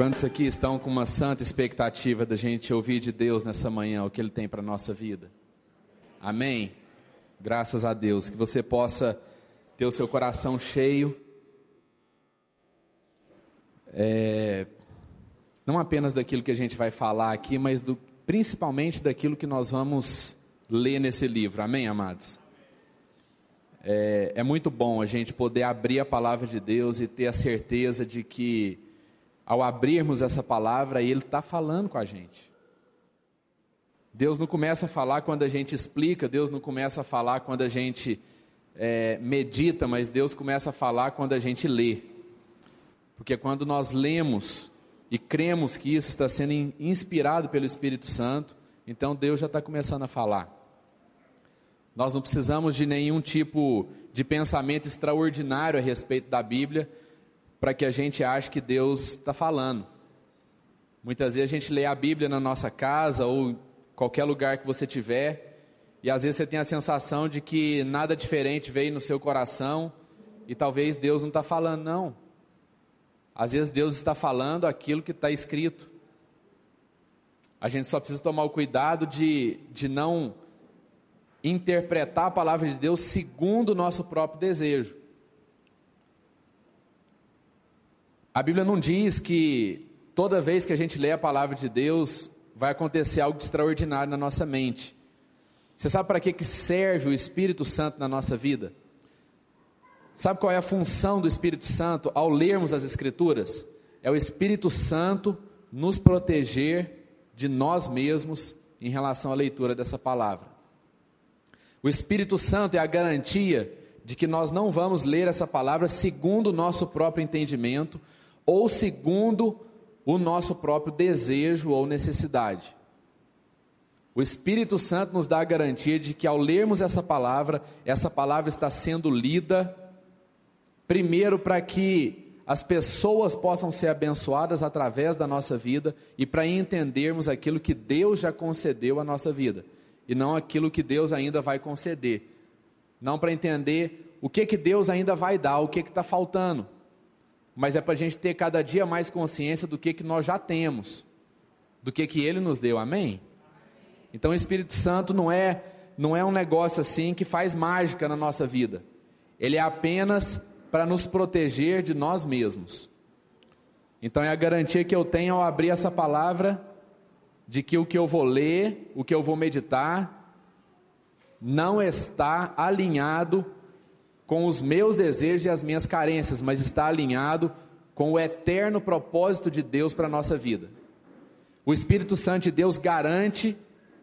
Quantos aqui estão com uma santa expectativa da gente ouvir de Deus nessa manhã o que Ele tem para a nossa vida? Amém? Graças a Deus. Que você possa ter o seu coração cheio, é, não apenas daquilo que a gente vai falar aqui, mas do, principalmente daquilo que nós vamos ler nesse livro. Amém, amados? É, é muito bom a gente poder abrir a palavra de Deus e ter a certeza de que ao abrirmos essa palavra, Ele está falando com a gente. Deus não começa a falar quando a gente explica, Deus não começa a falar quando a gente é, medita, mas Deus começa a falar quando a gente lê. Porque quando nós lemos e cremos que isso está sendo inspirado pelo Espírito Santo, então Deus já está começando a falar. Nós não precisamos de nenhum tipo de pensamento extraordinário a respeito da Bíblia para que a gente ache que Deus está falando. Muitas vezes a gente lê a Bíblia na nossa casa ou qualquer lugar que você tiver, e às vezes você tem a sensação de que nada diferente veio no seu coração e talvez Deus não está falando, não. Às vezes Deus está falando aquilo que está escrito. A gente só precisa tomar o cuidado de, de não interpretar a palavra de Deus segundo o nosso próprio desejo. A Bíblia não diz que toda vez que a gente lê a palavra de Deus vai acontecer algo extraordinário na nossa mente. Você sabe para que, serve o Espírito Santo na nossa vida? Sabe qual é a função do Espírito Santo ao lermos as Escrituras? É o Espírito Santo nos proteger de nós mesmos em relação à leitura dessa palavra. O Espírito Santo é a garantia de que nós não vamos ler essa palavra segundo o nosso próprio entendimento, ou segundo o nosso próprio desejo ou necessidade. O Espírito Santo nos dá a garantia de que ao lermos essa palavra, essa palavra está sendo lida, primeiro para que as pessoas possam ser abençoadas através da nossa vida e para entendermos aquilo que Deus já concedeu à nossa vida e não aquilo que Deus ainda vai conceder. Não para entender o que que Deus ainda vai dar, o que está faltando mas é para a gente ter cada dia mais consciência do que, que nós já temos, do que, que Ele nos deu, amém? Então o Espírito Santo não é, não é um negócio assim que faz mágica na nossa vida, ele é apenas para nos proteger de nós mesmos. Então é a garantia que eu tenho ao abrir essa palavra de que o que eu vou ler, o que eu vou meditar, não está alinhado com os meus desejos e as minhas carências, mas está alinhado com o eterno propósito de Deus para a nossa vida. O Espírito Santo de Deus garante,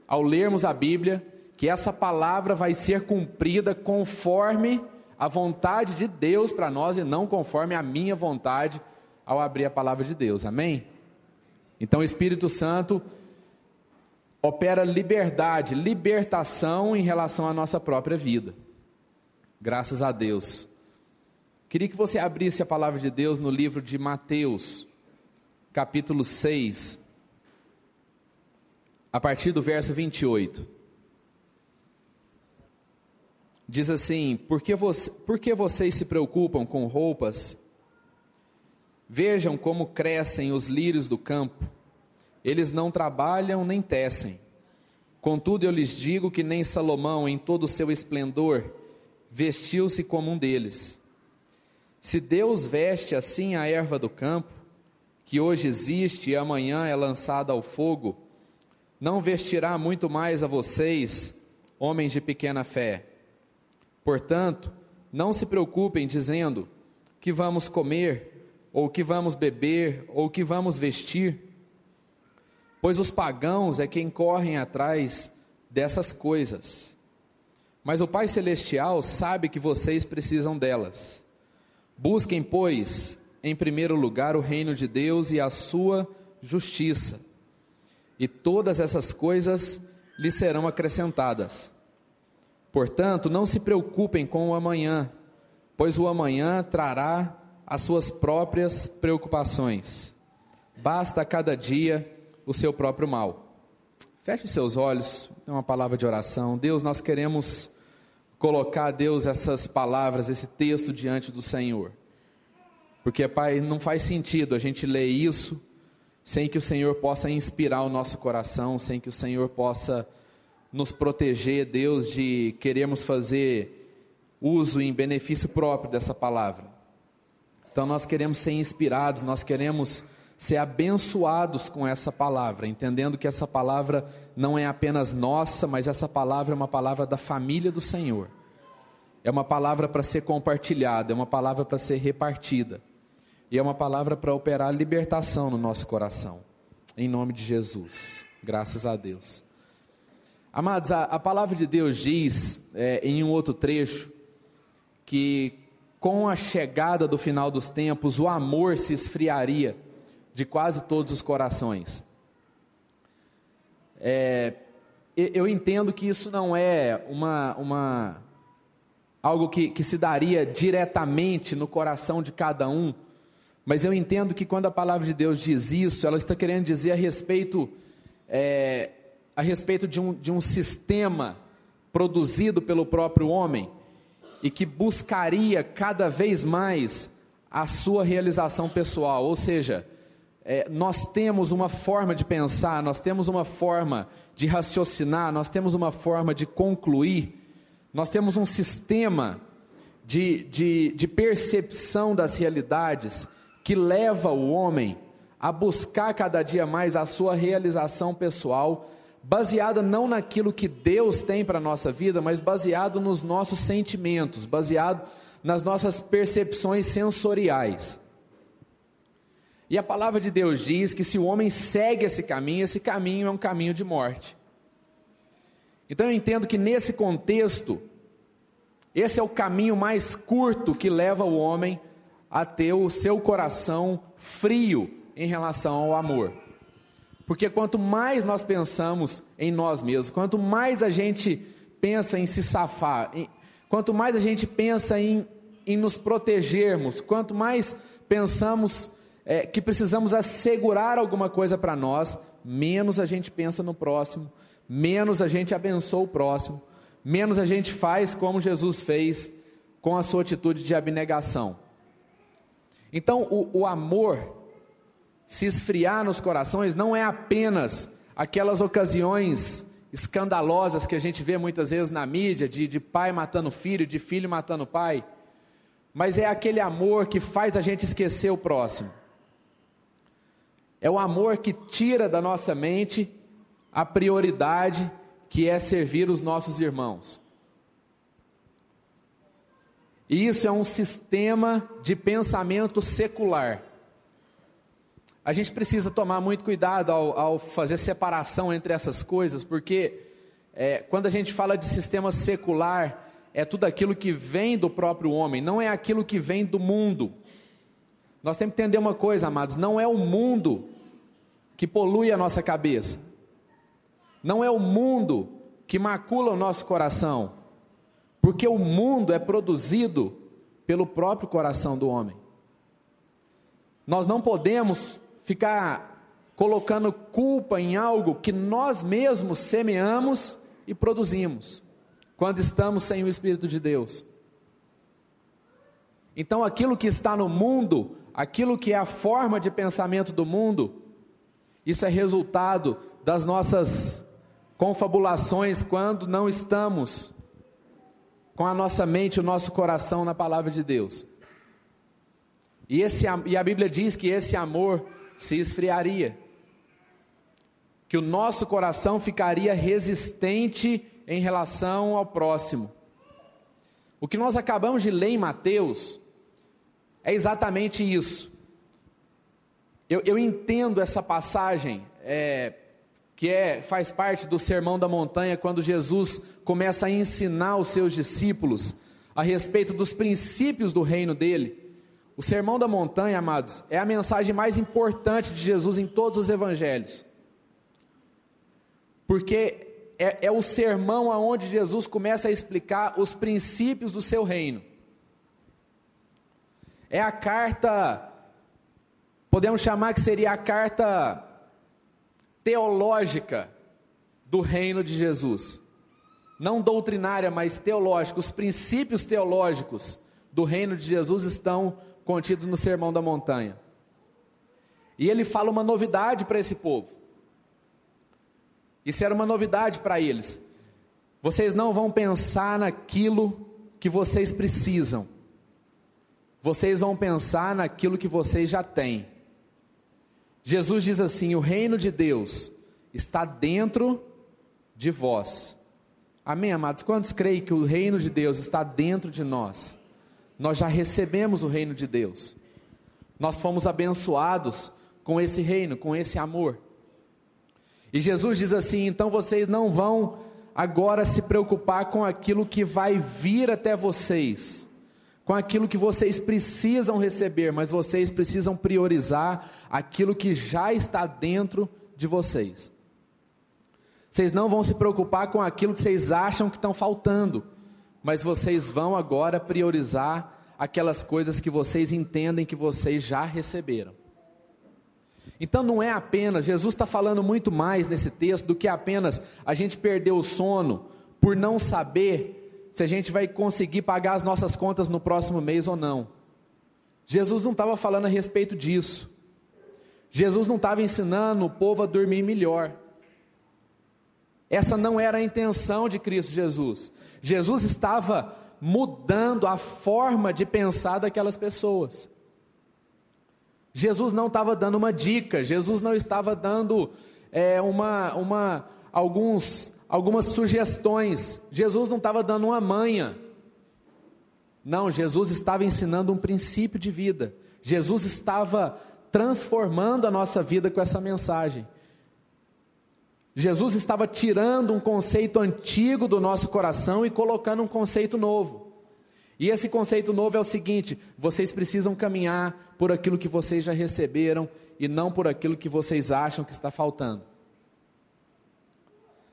ao lermos a Bíblia, que essa palavra vai ser cumprida conforme a vontade de Deus para nós e não conforme a minha vontade ao abrir a palavra de Deus. Amém? Então o Espírito Santo opera liberdade, libertação em relação à nossa própria vida. Graças a Deus. Queria que você abrisse a palavra de Deus no livro de Mateus, capítulo 6, a partir do verso 28. Diz assim: Por que, você, por que vocês se preocupam com roupas? Vejam como crescem os lírios do campo. Eles não trabalham nem tecem. Contudo, eu lhes digo que nem Salomão, em todo o seu esplendor, vestiu-se como um deles. Se Deus veste assim a erva do campo, que hoje existe e amanhã é lançada ao fogo, não vestirá muito mais a vocês, homens de pequena fé. Portanto, não se preocupem dizendo que vamos comer, ou que vamos beber, ou que vamos vestir, pois os pagãos é quem correm atrás dessas coisas mas o Pai Celestial sabe que vocês precisam delas. Busquem, pois, em primeiro lugar o reino de Deus e a sua justiça, e todas essas coisas lhe serão acrescentadas. Portanto, não se preocupem com o amanhã, pois o amanhã trará as suas próprias preocupações. Basta a cada dia o seu próprio mal. Feche seus olhos, é uma palavra de oração. Deus, nós queremos colocar, Deus, essas palavras, esse texto diante do Senhor. Porque, Pai, não faz sentido a gente ler isso sem que o Senhor possa inspirar o nosso coração, sem que o Senhor possa nos proteger, Deus, de queremos fazer uso em benefício próprio dessa palavra. Então nós queremos ser inspirados, nós queremos ser abençoados com essa palavra, entendendo que essa palavra não é apenas nossa, mas essa palavra é uma palavra da família do Senhor. É uma palavra para ser compartilhada, é uma palavra para ser repartida. E é uma palavra para operar libertação no nosso coração. Em nome de Jesus. Graças a Deus. Amados, a, a palavra de Deus diz é, em um outro trecho que com a chegada do final dos tempos o amor se esfriaria de quase todos os corações. É, eu entendo que isso não é uma, uma algo que, que se daria diretamente no coração de cada um, mas eu entendo que quando a palavra de Deus diz isso, ela está querendo dizer a respeito, é, a respeito de um, de um sistema produzido pelo próprio homem e que buscaria cada vez mais a sua realização pessoal, ou seja, é, nós temos uma forma de pensar, nós temos uma forma de raciocinar, nós temos uma forma de concluir, nós temos um sistema de, de, de percepção das realidades que leva o homem a buscar cada dia mais a sua realização pessoal, baseada não naquilo que Deus tem para a nossa vida, mas baseado nos nossos sentimentos, baseado nas nossas percepções sensoriais. E a palavra de Deus diz que se o homem segue esse caminho, esse caminho é um caminho de morte. Então eu entendo que nesse contexto, esse é o caminho mais curto que leva o homem a ter o seu coração frio em relação ao amor. Porque quanto mais nós pensamos em nós mesmos, quanto mais a gente pensa em se safar, em, quanto mais a gente pensa em, em nos protegermos, quanto mais pensamos é, que precisamos assegurar alguma coisa para nós, menos a gente pensa no próximo, menos a gente abençoa o próximo, menos a gente faz como Jesus fez com a sua atitude de abnegação. Então, o, o amor se esfriar nos corações não é apenas aquelas ocasiões escandalosas que a gente vê muitas vezes na mídia, de, de pai matando filho, de filho matando pai, mas é aquele amor que faz a gente esquecer o próximo. É o amor que tira da nossa mente a prioridade que é servir os nossos irmãos. E isso é um sistema de pensamento secular. A gente precisa tomar muito cuidado ao, ao fazer separação entre essas coisas, porque é, quando a gente fala de sistema secular, é tudo aquilo que vem do próprio homem, não é aquilo que vem do mundo. Nós temos que entender uma coisa, amados: não é o mundo que polui a nossa cabeça, não é o mundo que macula o nosso coração, porque o mundo é produzido pelo próprio coração do homem. Nós não podemos ficar colocando culpa em algo que nós mesmos semeamos e produzimos, quando estamos sem o Espírito de Deus. Então, aquilo que está no mundo aquilo que é a forma de pensamento do mundo, isso é resultado das nossas confabulações quando não estamos com a nossa mente, o nosso coração na palavra de Deus. E, esse, e a Bíblia diz que esse amor se esfriaria, que o nosso coração ficaria resistente em relação ao próximo. O que nós acabamos de ler em Mateus é exatamente isso. Eu, eu entendo essa passagem, é, que é, faz parte do Sermão da Montanha, quando Jesus começa a ensinar os seus discípulos a respeito dos princípios do reino dele. O Sermão da Montanha, amados, é a mensagem mais importante de Jesus em todos os evangelhos. Porque é, é o sermão aonde Jesus começa a explicar os princípios do seu reino. É a carta, podemos chamar que seria a carta teológica do reino de Jesus. Não doutrinária, mas teológica. Os princípios teológicos do reino de Jesus estão contidos no Sermão da Montanha. E ele fala uma novidade para esse povo. Isso era uma novidade para eles. Vocês não vão pensar naquilo que vocês precisam. Vocês vão pensar naquilo que vocês já têm. Jesus diz assim: o reino de Deus está dentro de vós. Amém, amados? Quantos creem que o reino de Deus está dentro de nós? Nós já recebemos o reino de Deus. Nós fomos abençoados com esse reino, com esse amor. E Jesus diz assim: então vocês não vão agora se preocupar com aquilo que vai vir até vocês, com aquilo que vocês precisam receber, mas vocês precisam priorizar aquilo que já está dentro de vocês. Vocês não vão se preocupar com aquilo que vocês acham que estão faltando, mas vocês vão agora priorizar aquelas coisas que vocês entendem que vocês já receberam. Então não é apenas, Jesus está falando muito mais nesse texto do que apenas a gente perder o sono por não saber se a gente vai conseguir pagar as nossas contas no próximo mês ou não. Jesus não estava falando a respeito disso. Jesus não estava ensinando o povo a dormir melhor. Essa não era a intenção de Cristo Jesus. Jesus estava mudando a forma de pensar daquelas pessoas. Jesus não estava dando uma dica, Jesus não estava dando é, uma, uma, alguns, algumas sugestões, Jesus não estava dando uma manha. Não, Jesus estava ensinando um princípio de vida. Jesus estava transformando a nossa vida com essa mensagem. Jesus estava tirando um conceito antigo do nosso coração e colocando um conceito novo. E esse conceito novo é o seguinte: vocês precisam caminhar por aquilo que vocês já receberam e não por aquilo que vocês acham que está faltando.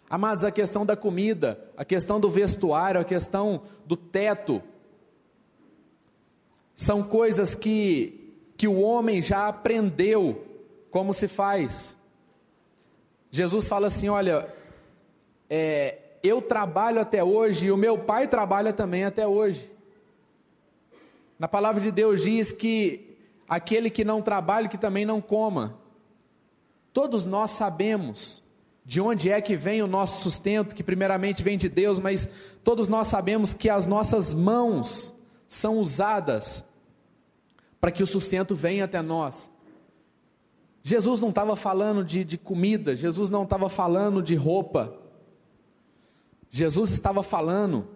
Amados, a questão da comida, a questão do vestuário, a questão do teto, são coisas que, que o homem já aprendeu como se faz. Jesus fala assim: olha, é, eu trabalho até hoje e o meu pai trabalha também até hoje. Na palavra de Deus diz que aquele que não trabalha, que também não coma. Todos nós sabemos de onde é que vem o nosso sustento, que primeiramente vem de Deus, mas todos nós sabemos que as nossas mãos são usadas para que o sustento venha até nós. Jesus não estava falando de, de comida, Jesus não estava falando de roupa, Jesus estava falando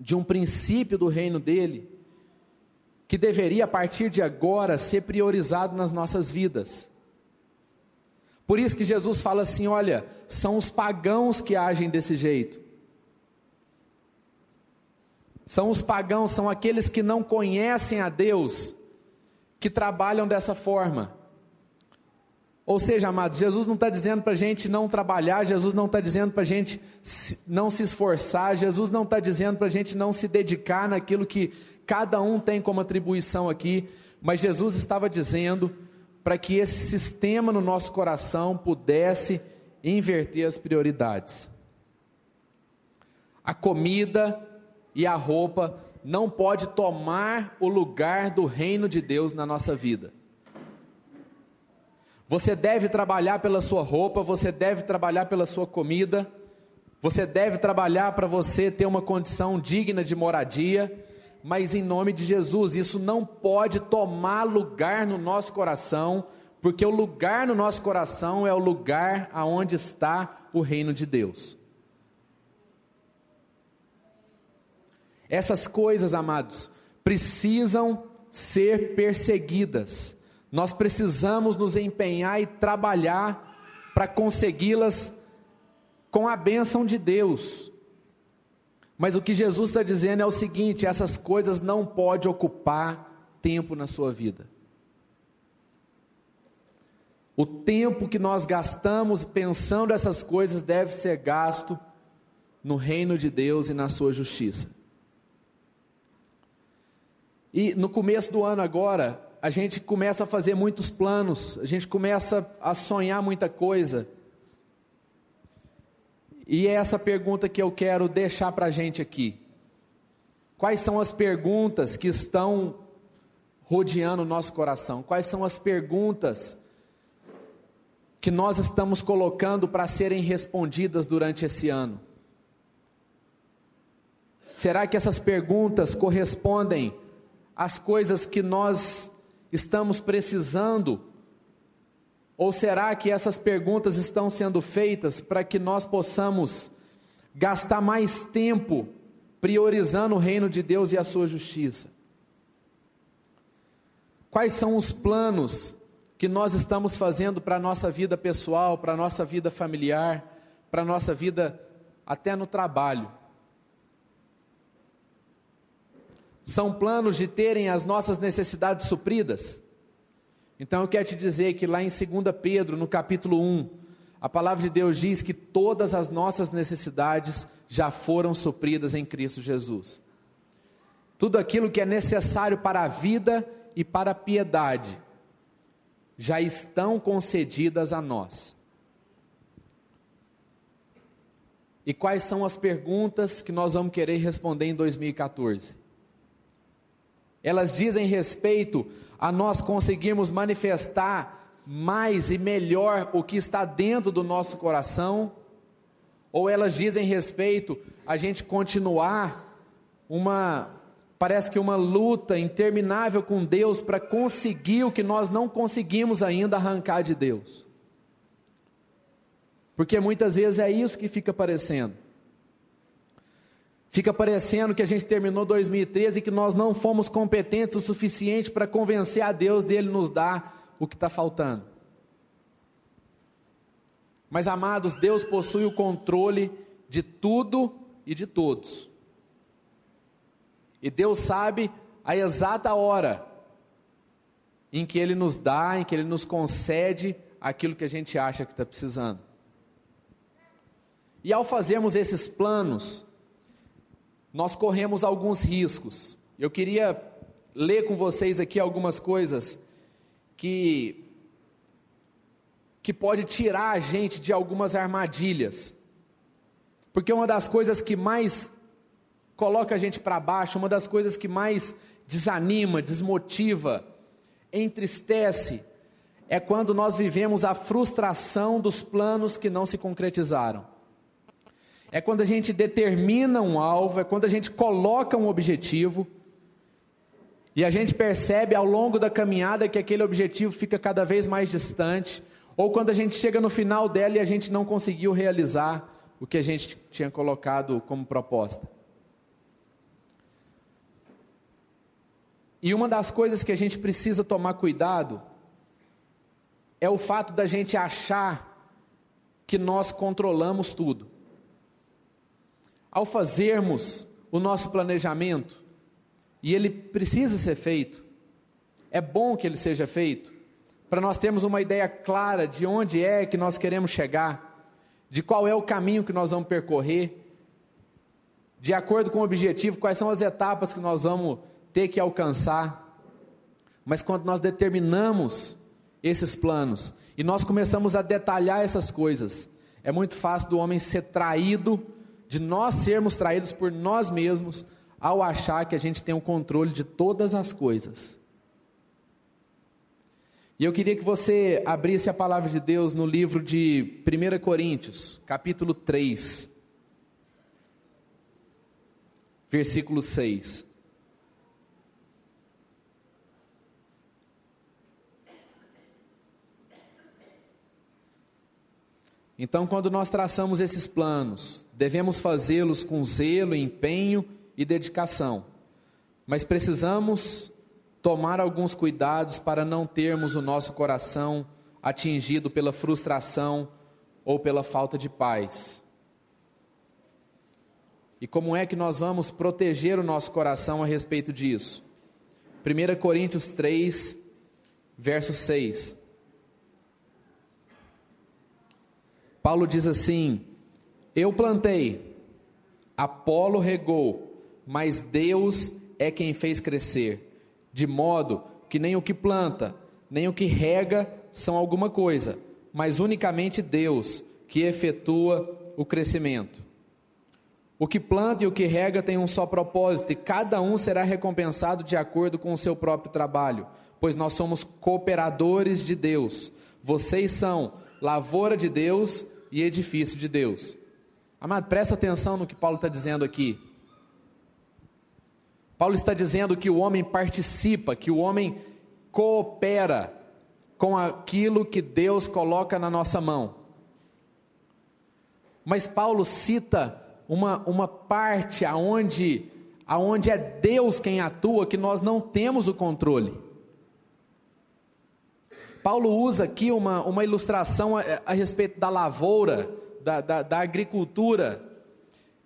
de um princípio do reino dele, que deveria a partir de agora ser priorizado nas nossas vidas. Por isso que Jesus fala assim: olha, são os pagãos que agem desse jeito. São os pagãos, são aqueles que não conhecem a Deus, que trabalham dessa forma. Ou seja, amados, Jesus não está dizendo para a gente não trabalhar, Jesus não está dizendo para a gente não se esforçar, Jesus não está dizendo para a gente não se dedicar naquilo que cada um tem como atribuição aqui, mas Jesus estava dizendo para que esse sistema no nosso coração pudesse inverter as prioridades. A comida e a roupa não pode tomar o lugar do reino de Deus na nossa vida. Você deve trabalhar pela sua roupa, você deve trabalhar pela sua comida, você deve trabalhar para você ter uma condição digna de moradia, mas em nome de Jesus, isso não pode tomar lugar no nosso coração, porque o lugar no nosso coração é o lugar aonde está o reino de Deus. Essas coisas, amados, precisam ser perseguidas nós precisamos nos empenhar e trabalhar para consegui-las com a bênção de Deus. Mas o que Jesus está dizendo é o seguinte: essas coisas não podem ocupar tempo na sua vida. O tempo que nós gastamos pensando essas coisas deve ser gasto no reino de Deus e na sua justiça. E no começo do ano agora, a gente começa a fazer muitos planos, a gente começa a sonhar muita coisa. E é essa pergunta que eu quero deixar para a gente aqui. Quais são as perguntas que estão rodeando o nosso coração? Quais são as perguntas que nós estamos colocando para serem respondidas durante esse ano? Será que essas perguntas correspondem às coisas que nós estamos precisando? Ou será que essas perguntas estão sendo feitas para que nós possamos gastar mais tempo priorizando o reino de Deus e a sua justiça? Quais são os planos que nós estamos fazendo para a nossa vida pessoal, para a nossa vida familiar, para a nossa vida até no trabalho? São planos de terem as nossas necessidades supridas? Então eu quero te dizer que lá em 2 Pedro, no capítulo 1, a palavra de Deus diz que todas as nossas necessidades já foram supridas em Cristo Jesus. Tudo aquilo que é necessário para a vida e para a piedade já estão concedidas a nós. E quais são as perguntas que nós vamos querer responder em 2014? Elas dizem respeito a nós conseguirmos manifestar mais e melhor o que está dentro do nosso coração, ou elas dizem respeito a gente continuar uma parece que uma luta interminável com Deus para conseguir o que nós não conseguimos ainda arrancar de Deus. Porque muitas vezes é isso que fica parecendo. Fica parecendo que a gente terminou 2013 e que nós não fomos competentes o suficiente para convencer a Deus dele nos dar o que está faltando. Mas amados, Deus possui o controle de tudo e de todos. E Deus sabe a exata hora em que Ele nos dá, em que Ele nos concede aquilo que a gente acha que está precisando. E ao fazermos esses planos, nós corremos alguns riscos. Eu queria ler com vocês aqui algumas coisas que que pode tirar a gente de algumas armadilhas. Porque uma das coisas que mais coloca a gente para baixo, uma das coisas que mais desanima, desmotiva, entristece, é quando nós vivemos a frustração dos planos que não se concretizaram é quando a gente determina um alvo, é quando a gente coloca um objetivo e a gente percebe ao longo da caminhada que aquele objetivo fica cada vez mais distante, ou quando a gente chega no final dela e a gente não conseguiu realizar o que a gente tinha colocado como proposta. E uma das coisas que a gente precisa tomar cuidado é o fato da gente achar que nós controlamos tudo. Ao fazermos o nosso planejamento, e ele precisa ser feito, é bom que ele seja feito, para nós termos uma ideia clara de onde é que nós queremos chegar, de qual é o caminho que nós vamos percorrer, de acordo com o objetivo, quais são as etapas que nós vamos ter que alcançar. Mas quando nós determinamos esses planos e nós começamos a detalhar essas coisas, é muito fácil do homem ser traído de nós sermos traídos por nós mesmos ao achar que a gente tem o controle de todas as coisas. E eu queria que você abrisse a palavra de Deus no livro de 1 Coríntios, capítulo 3, versículo 6. Então, quando nós traçamos esses planos, devemos fazê-los com zelo, empenho e dedicação. Mas precisamos tomar alguns cuidados para não termos o nosso coração atingido pela frustração ou pela falta de paz. E como é que nós vamos proteger o nosso coração a respeito disso? 1 Coríntios 3, verso 6. Paulo diz assim: Eu plantei, Apolo regou, mas Deus é quem fez crescer, de modo que nem o que planta, nem o que rega são alguma coisa, mas unicamente Deus que efetua o crescimento. O que planta e o que rega tem um só propósito, e cada um será recompensado de acordo com o seu próprio trabalho, pois nós somos cooperadores de Deus. Vocês são lavoura de Deus e edifício de Deus. Amado, presta atenção no que Paulo está dizendo aqui. Paulo está dizendo que o homem participa, que o homem coopera com aquilo que Deus coloca na nossa mão. Mas Paulo cita uma, uma parte aonde, aonde é Deus quem atua, que nós não temos o controle. Paulo usa aqui uma, uma ilustração a, a respeito da lavoura, da, da, da agricultura.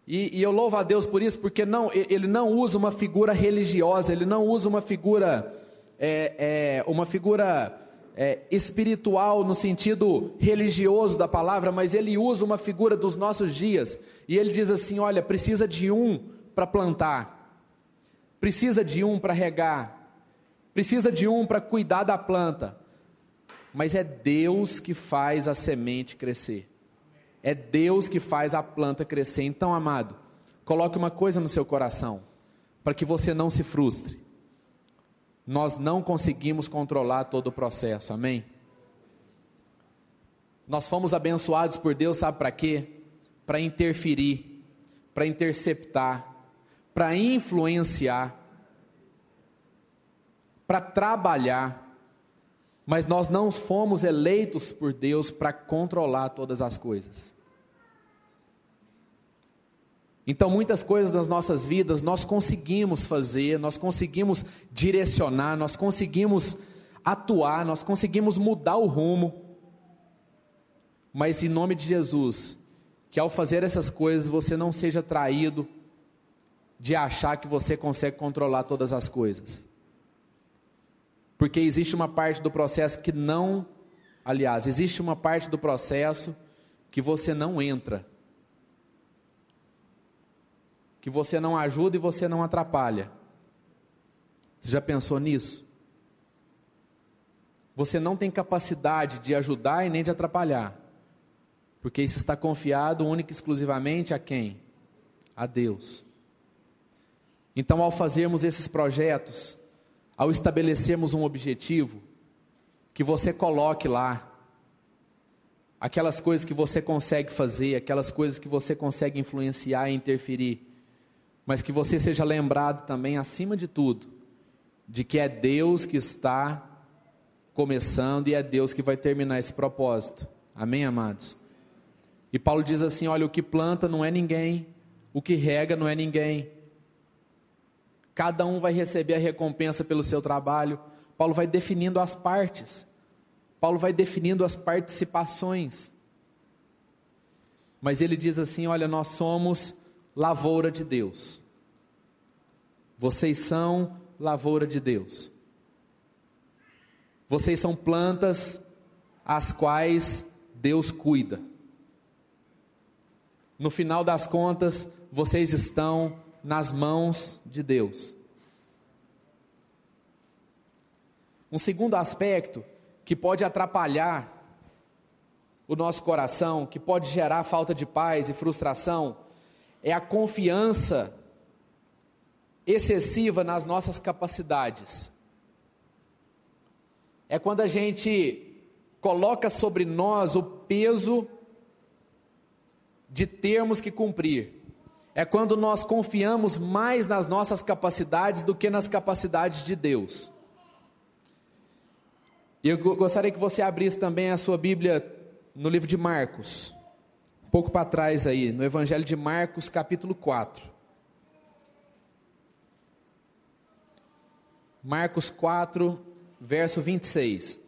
E, e, eu louvo a Deus por isso, porque não, ele não usa uma figura religiosa, ele não usa uma figura, é, é, uma figura é, espiritual no sentido religioso da palavra, mas ele usa uma figura dos nossos dias. E ele diz assim: olha, precisa de um para plantar, precisa de um para regar, precisa de um para cuidar da planta. Mas é Deus que faz a semente crescer. É Deus que faz a planta crescer. Então, amado, coloque uma coisa no seu coração, para que você não se frustre nós não conseguimos controlar todo o processo, amém? Nós fomos abençoados por Deus, sabe para quê? Para interferir, para interceptar, para influenciar, para trabalhar, mas nós não fomos eleitos por Deus para controlar todas as coisas. Então, muitas coisas das nossas vidas nós conseguimos fazer, nós conseguimos direcionar, nós conseguimos atuar, nós conseguimos mudar o rumo. Mas em nome de Jesus, que ao fazer essas coisas você não seja traído de achar que você consegue controlar todas as coisas. Porque existe uma parte do processo que não, aliás, existe uma parte do processo que você não entra que você não ajuda e você não atrapalha. Você já pensou nisso? Você não tem capacidade de ajudar e nem de atrapalhar, porque isso está confiado única e exclusivamente a quem? A Deus. Então, ao fazermos esses projetos, ao estabelecermos um objetivo, que você coloque lá aquelas coisas que você consegue fazer, aquelas coisas que você consegue influenciar e interferir mas que você seja lembrado também, acima de tudo, de que é Deus que está começando e é Deus que vai terminar esse propósito. Amém, amados? E Paulo diz assim: olha, o que planta não é ninguém, o que rega não é ninguém. Cada um vai receber a recompensa pelo seu trabalho. Paulo vai definindo as partes. Paulo vai definindo as participações. Mas ele diz assim: olha, nós somos lavoura de Deus. Vocês são lavoura de Deus. Vocês são plantas as quais Deus cuida. No final das contas, vocês estão nas mãos de Deus. Um segundo aspecto que pode atrapalhar o nosso coração, que pode gerar falta de paz e frustração, é a confiança excessiva nas nossas capacidades. É quando a gente coloca sobre nós o peso de termos que cumprir. É quando nós confiamos mais nas nossas capacidades do que nas capacidades de Deus. E eu gostaria que você abrisse também a sua Bíblia no livro de Marcos um pouco para trás aí, no Evangelho de Marcos, capítulo 4. Marcos 4, verso 26.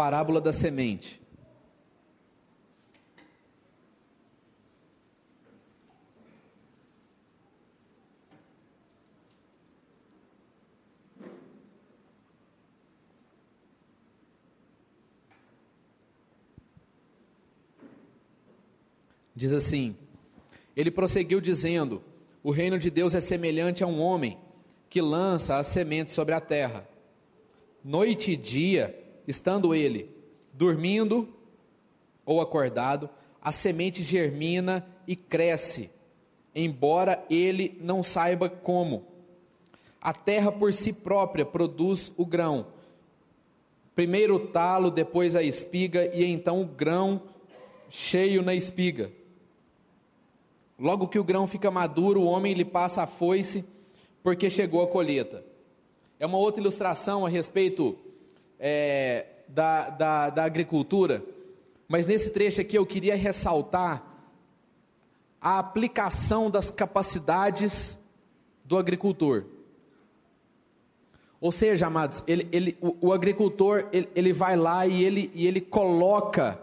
Parábola da semente. Diz assim: Ele prosseguiu dizendo: O reino de Deus é semelhante a um homem que lança a semente sobre a terra. Noite e dia, estando ele dormindo ou acordado, a semente germina e cresce, embora ele não saiba como. A terra por si própria produz o grão. Primeiro o talo, depois a espiga e então o grão cheio na espiga. Logo que o grão fica maduro, o homem lhe passa a foice, porque chegou a colheita. É uma outra ilustração a respeito é, da, da, da agricultura, mas nesse trecho aqui eu queria ressaltar a aplicação das capacidades do agricultor. Ou seja, amados, ele, ele, o, o agricultor ele, ele, vai lá e ele, e ele coloca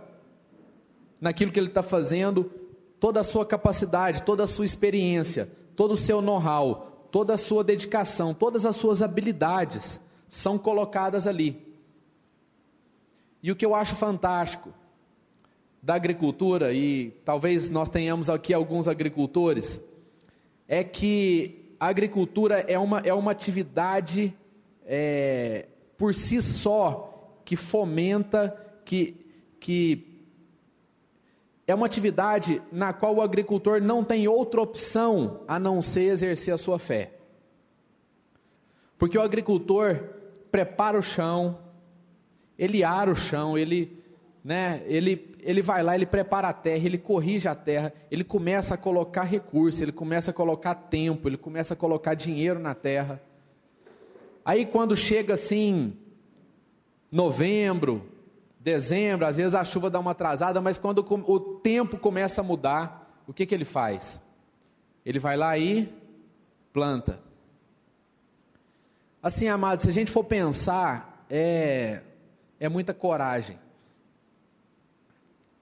naquilo que ele está fazendo toda a sua capacidade, toda a sua experiência, todo o seu know-how, toda a sua dedicação, todas as suas habilidades são colocadas ali. E o que eu acho fantástico da agricultura, e talvez nós tenhamos aqui alguns agricultores, é que a agricultura é uma, é uma atividade é, por si só que fomenta, que, que é uma atividade na qual o agricultor não tem outra opção a não ser exercer a sua fé. Porque o agricultor prepara o chão, ele ara o chão, ele, né, ele, ele vai lá, ele prepara a terra, ele corrige a terra, ele começa a colocar recurso, ele começa a colocar tempo, ele começa a colocar dinheiro na terra. Aí quando chega assim, novembro, dezembro, às vezes a chuva dá uma atrasada, mas quando o tempo começa a mudar, o que, que ele faz? Ele vai lá e planta. Assim, amados, se a gente for pensar, é, é muita coragem.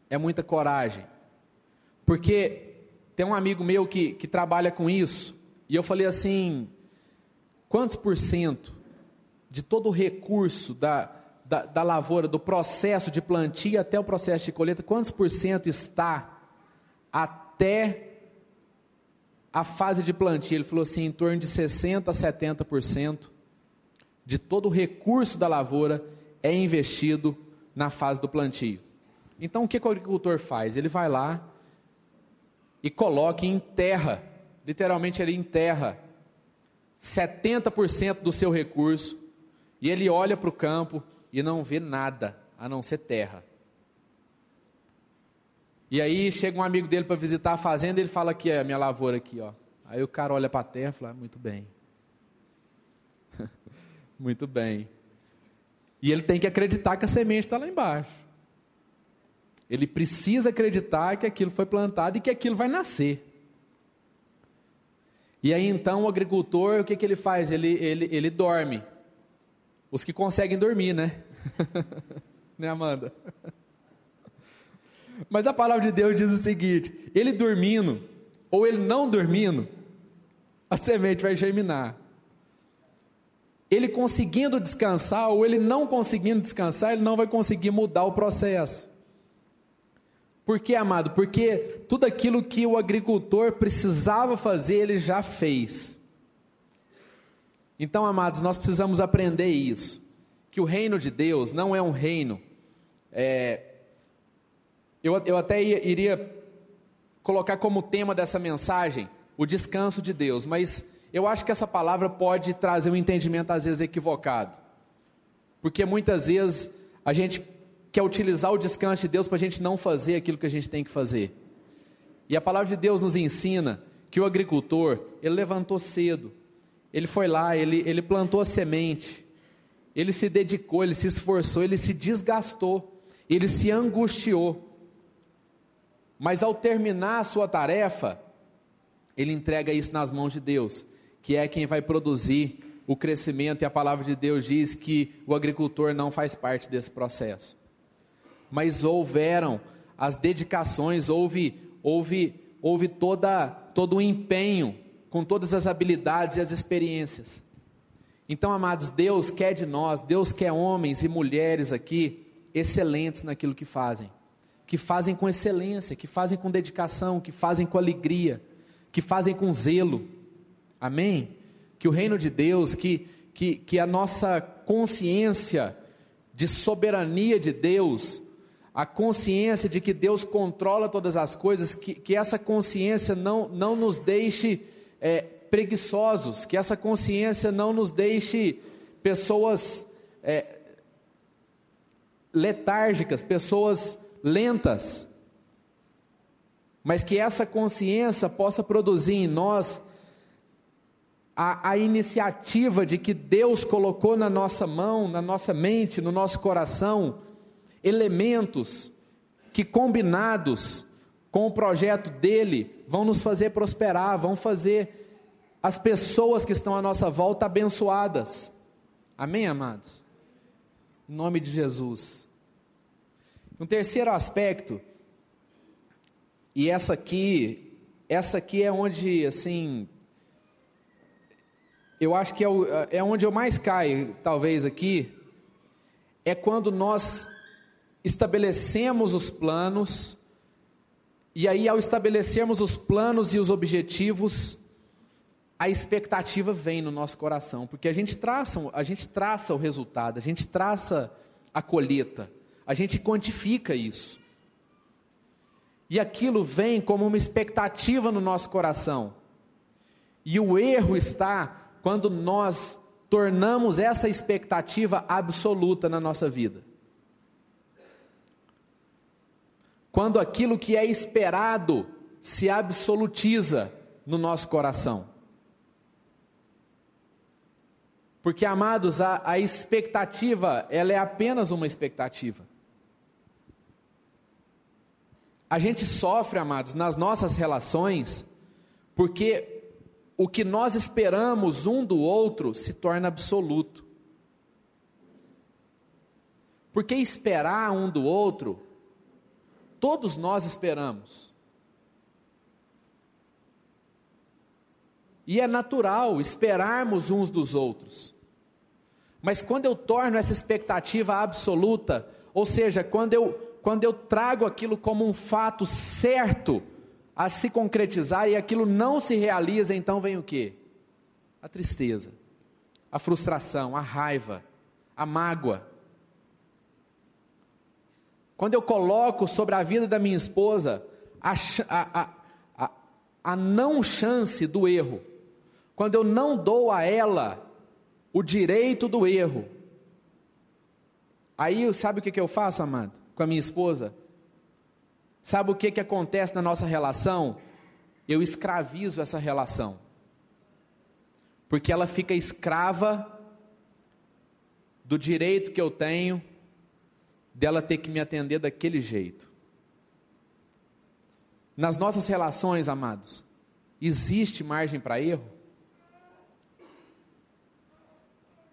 É muita coragem. Porque tem um amigo meu que, que trabalha com isso, e eu falei assim: quantos por cento de todo o recurso da, da, da, lavoura, do processo de plantio até o processo de colheita, quantos por cento está até a fase de plantio? Ele falou assim, em torno de 60% a 70% de todo o recurso da lavoura é investido na fase do plantio. Então o que, que o agricultor faz? Ele vai lá e coloca em terra, literalmente ele enterra 70% do seu recurso e ele olha para o campo e não vê nada a não ser terra. E aí chega um amigo dele para visitar a fazenda ele fala que é a minha lavoura aqui, ó. Aí o cara olha para a terra e fala: muito bem. muito bem. E ele tem que acreditar que a semente está lá embaixo. Ele precisa acreditar que aquilo foi plantado e que aquilo vai nascer. E aí então o agricultor, o que, que ele faz? Ele, ele, ele dorme. Os que conseguem dormir, né? né, Amanda? Mas a palavra de Deus diz o seguinte: ele dormindo, ou ele não dormindo, a semente vai germinar. Ele conseguindo descansar, ou ele não conseguindo descansar, ele não vai conseguir mudar o processo. Por quê, amado? Porque tudo aquilo que o agricultor precisava fazer, ele já fez. Então, amados, nós precisamos aprender isso: que o reino de Deus não é um reino. É, eu, eu até ia, iria colocar como tema dessa mensagem o descanso de Deus, mas eu acho que essa palavra pode trazer um entendimento às vezes equivocado, porque muitas vezes a gente quer utilizar o descanso de Deus para a gente não fazer aquilo que a gente tem que fazer. E a palavra de Deus nos ensina que o agricultor, ele levantou cedo, ele foi lá, ele, ele plantou a semente, ele se dedicou, ele se esforçou, ele se desgastou, ele se angustiou. Mas ao terminar a sua tarefa, ele entrega isso nas mãos de Deus, que é quem vai produzir o crescimento, e a palavra de Deus diz que o agricultor não faz parte desse processo mas houveram as dedicações, houve, houve, houve toda, todo o empenho, com todas as habilidades e as experiências. Então, amados, Deus quer de nós, Deus quer homens e mulheres aqui excelentes naquilo que fazem, que fazem com excelência, que fazem com dedicação, que fazem com alegria, que fazem com zelo. Amém? Que o reino de Deus, que, que, que a nossa consciência de soberania de Deus a consciência de que Deus controla todas as coisas, que, que essa consciência não, não nos deixe é, preguiçosos, que essa consciência não nos deixe pessoas é, letárgicas, pessoas lentas, mas que essa consciência possa produzir em nós a, a, iniciativa de que Deus colocou na nossa mão, na nossa mente, no nosso coração, elementos que combinados com o projeto dele vão nos fazer prosperar, vão fazer as pessoas que estão à nossa volta abençoadas. Amém, amados? Em nome de Jesus. Um terceiro aspecto, e essa aqui, essa aqui é onde, assim, eu acho que é, o, é onde eu mais caio, talvez aqui, é quando nós estabelecemos os planos, e aí, ao estabelecermos os planos e os objetivos, a expectativa vem no nosso coração, porque a gente traça, a gente traça o resultado, a gente traça a colheita, a gente quantifica isso. E aquilo vem como uma expectativa no nosso coração. E o erro está quando nós tornamos essa expectativa absoluta na nossa vida. Quando aquilo que é esperado se absolutiza no nosso coração. Porque, amados, a, a expectativa, ela é apenas uma expectativa. A gente sofre, amados, nas nossas relações, porque o que nós esperamos um do outro se torna absoluto. Porque esperar um do outro, todos nós esperamos. E é natural esperarmos uns dos outros. Mas quando eu torno essa expectativa absoluta, ou seja, quando eu, quando eu trago aquilo como um fato certo a se concretizar e aquilo não se realiza, então vem o que? A tristeza, a frustração, a raiva, a mágoa. Quando eu coloco sobre a vida da minha esposa a, a, a, a não chance do erro, quando eu não dou a ela o direito do erro. Aí, sabe o que, que eu faço, amado, com a minha esposa? Sabe o que, que acontece na nossa relação? Eu escravizo essa relação. Porque ela fica escrava do direito que eu tenho dela ter que me atender daquele jeito. Nas nossas relações, amados, existe margem para erro?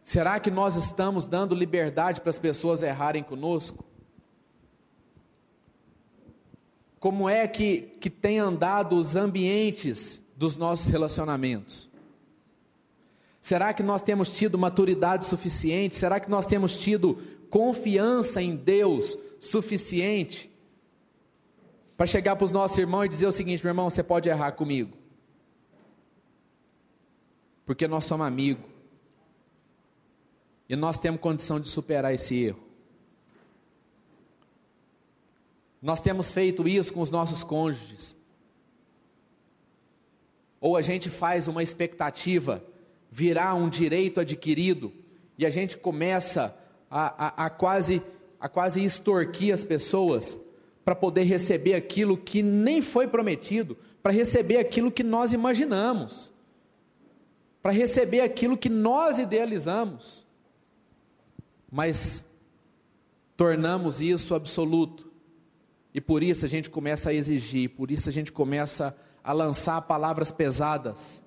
Será que nós estamos dando liberdade para as pessoas errarem conosco? Como é que, que tem andado os ambientes dos nossos relacionamentos? Será que nós temos tido maturidade suficiente? Será que nós temos tido confiança em Deus suficiente para chegar para os nossos irmãos e dizer o seguinte: meu irmão, você pode errar comigo, porque nós somos amigos. E nós temos condição de superar esse erro. Nós temos feito isso com os nossos cônjuges. Ou a gente faz uma expectativa virar um direito adquirido e a gente começa a, a, a quase, a quase extorquir as pessoas para poder receber aquilo que nem foi prometido, para receber aquilo que nós imaginamos, para receber aquilo que nós idealizamos mas tornamos isso absoluto. E por isso a gente começa a exigir, por isso a gente começa a lançar palavras pesadas.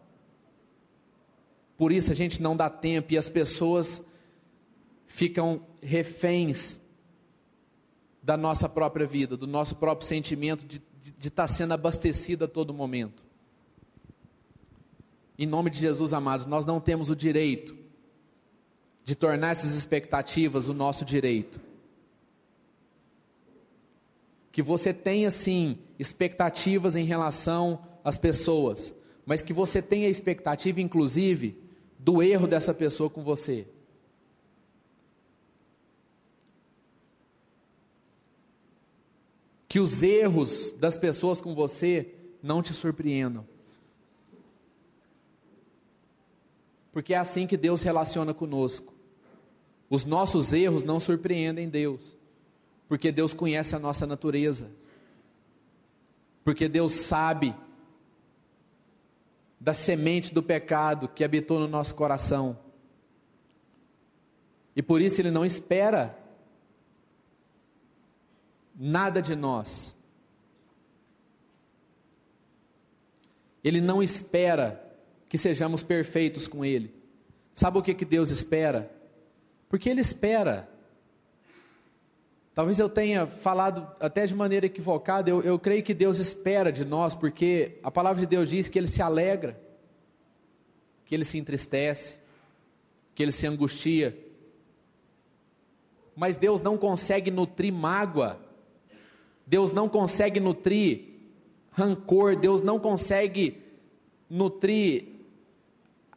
Por isso a gente não dá tempo e as pessoas ficam reféns da nossa própria vida, do nosso próprio sentimento de, de, de estar sendo abastecida a todo momento. Em nome de Jesus, amados, nós não temos o direito de tornar essas expectativas o nosso direito. Que você tenha sim expectativas em relação às pessoas, mas que você tenha expectativa, inclusive, do erro dessa pessoa com você. Que os erros das pessoas com você não te surpreendam. porque é assim que Deus relaciona conosco. Os nossos erros não surpreendem Deus, porque Deus conhece a nossa natureza, porque Deus sabe da semente do pecado que habitou no nosso coração. E por isso Ele não espera nada de nós. Ele não espera que sejamos perfeitos com Ele. Sabe o que, que Deus espera? Porque Ele espera. Talvez eu tenha falado até de maneira equivocada, eu, eu creio que Deus espera de nós, porque a palavra de Deus diz que Ele se alegra, que Ele se entristece, que Ele se angustia. Mas Deus não consegue nutrir mágoa, Deus não consegue nutrir rancor, Deus não consegue nutrir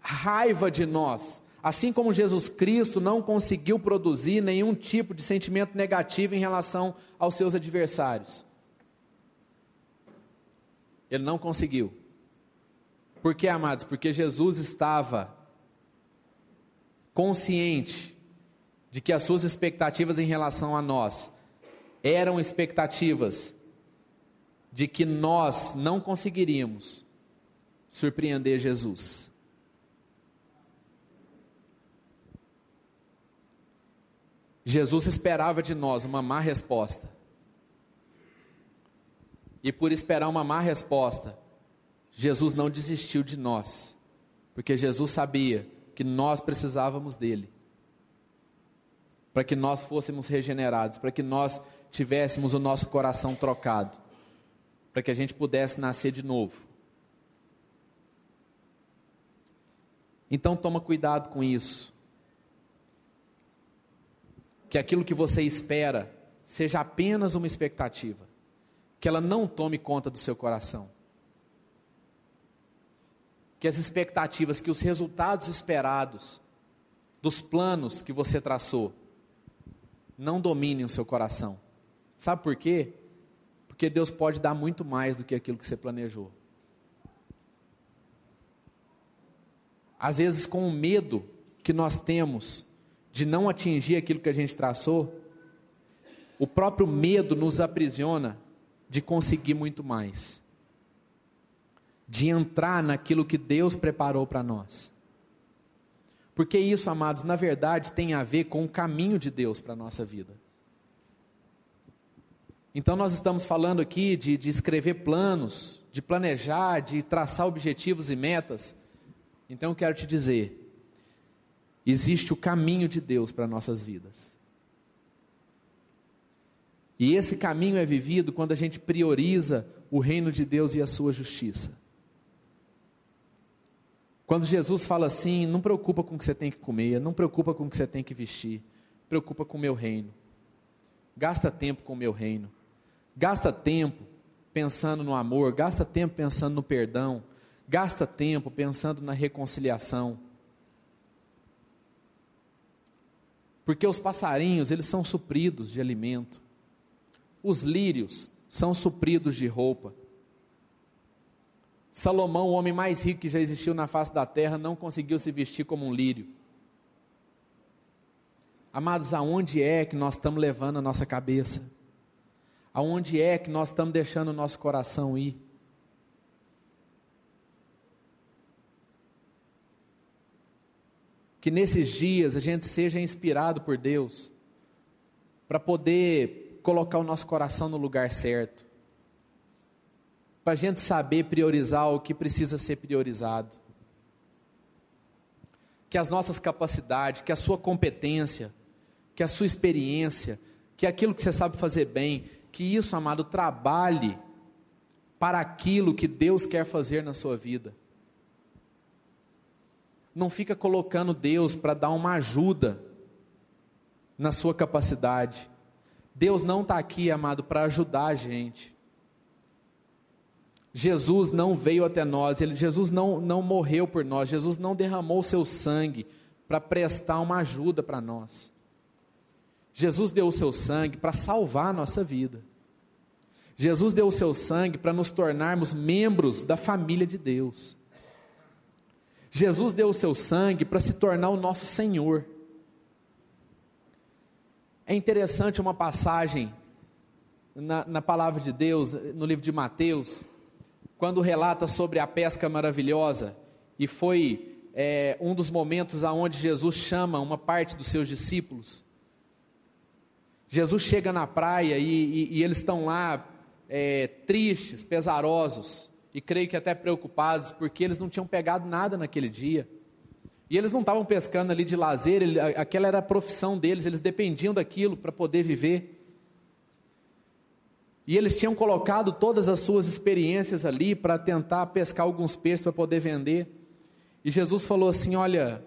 raiva de nós. Assim como Jesus Cristo não conseguiu produzir nenhum tipo de sentimento negativo em relação aos seus adversários. Ele não conseguiu. Por que, amados? Porque Jesus estava consciente de que as suas expectativas em relação a nós eram expectativas de que nós não conseguiríamos surpreender Jesus. Jesus esperava de nós uma má resposta. E por esperar uma má resposta, Jesus não desistiu de nós, porque Jesus sabia que nós precisávamos dele, para que nós fôssemos regenerados, para que nós tivéssemos o nosso coração trocado, para que a gente pudesse nascer de novo. Então toma cuidado com isso. Que aquilo que você espera seja apenas uma expectativa, que ela não tome conta do seu coração. Que as expectativas, que os resultados esperados dos planos que você traçou não dominem o seu coração. Sabe por quê? Porque Deus pode dar muito mais do que aquilo que você planejou. Às vezes, com o medo que nós temos de não atingir aquilo que a gente traçou, o próprio medo nos aprisiona de conseguir muito mais, de entrar naquilo que Deus preparou para nós. Porque isso, amados, na verdade tem a ver com o caminho de Deus para a nossa vida. Então, nós estamos falando aqui de, de escrever planos, de planejar, de traçar objetivos e metas. Então, eu quero te dizer: existe o caminho de Deus para nossas vidas. E esse caminho é vivido quando a gente prioriza o reino de Deus e a sua justiça. Quando Jesus fala assim, não preocupa com o que você tem que comer, não preocupa com o que você tem que vestir, preocupa com o meu reino. Gasta tempo com o meu reino. Gasta tempo pensando no amor, gasta tempo pensando no perdão, gasta tempo pensando na reconciliação. Porque os passarinhos, eles são supridos de alimento. Os lírios são supridos de roupa. Salomão, o homem mais rico que já existiu na face da terra, não conseguiu se vestir como um lírio. Amados, aonde é que nós estamos levando a nossa cabeça? aonde é que nós estamos deixando o nosso coração ir. Que nesses dias a gente seja inspirado por Deus, para poder colocar o nosso coração no lugar certo, para a gente saber priorizar o que precisa ser priorizado. Que as nossas capacidades, que a sua competência, que a sua experiência, que aquilo que você sabe fazer bem, que isso, amado, trabalhe para aquilo que Deus quer fazer na sua vida. Não fica colocando Deus para dar uma ajuda na sua capacidade. Deus não está aqui, amado, para ajudar a gente. Jesus não veio até nós, ele, Jesus não, não morreu por nós, Jesus não derramou seu sangue para prestar uma ajuda para nós. Jesus deu o seu sangue para salvar a nossa vida. Jesus deu o seu sangue para nos tornarmos membros da família de Deus. Jesus deu o seu sangue para se tornar o nosso Senhor. É interessante uma passagem na, na, palavra de Deus, no livro de Mateus, quando relata sobre a pesca maravilhosa, e foi é, um dos momentos aonde Jesus chama uma parte dos seus discípulos. Jesus chega na praia e, e, e eles estão lá é, tristes, pesarosos, e creio que até preocupados, porque eles não tinham pegado nada naquele dia. E eles não estavam pescando ali de lazer, ele, aquela era a profissão deles, eles dependiam daquilo para poder viver. E eles tinham colocado todas as suas experiências ali para tentar pescar alguns peixes para poder vender. E Jesus falou assim: Olha,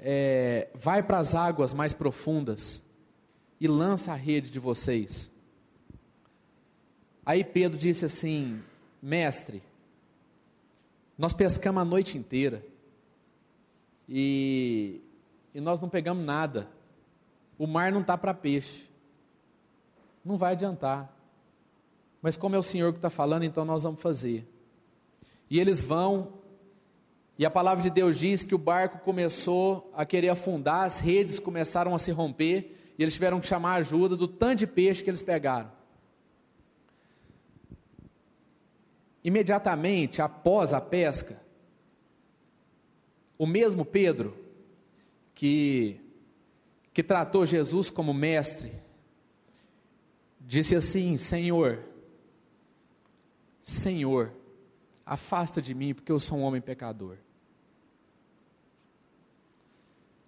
é, vai para as águas mais profundas e lança a rede de vocês. Aí Pedro disse assim: Mestre, nós pescamos a noite inteira e, e nós não pegamos nada. O mar não está para peixe. Não vai adiantar. Mas como é o Senhor que está falando, então nós vamos fazer. E eles vão, e a palavra de Deus diz que o barco começou a querer afundar, as redes começaram a se romper, e eles tiveram que chamar ajuda do tanto de peixe que eles pegaram. Imediatamente após a pesca, o mesmo Pedro, que, que tratou Jesus como mestre, disse assim: Senhor, Senhor, afasta de mim, porque eu sou um homem pecador.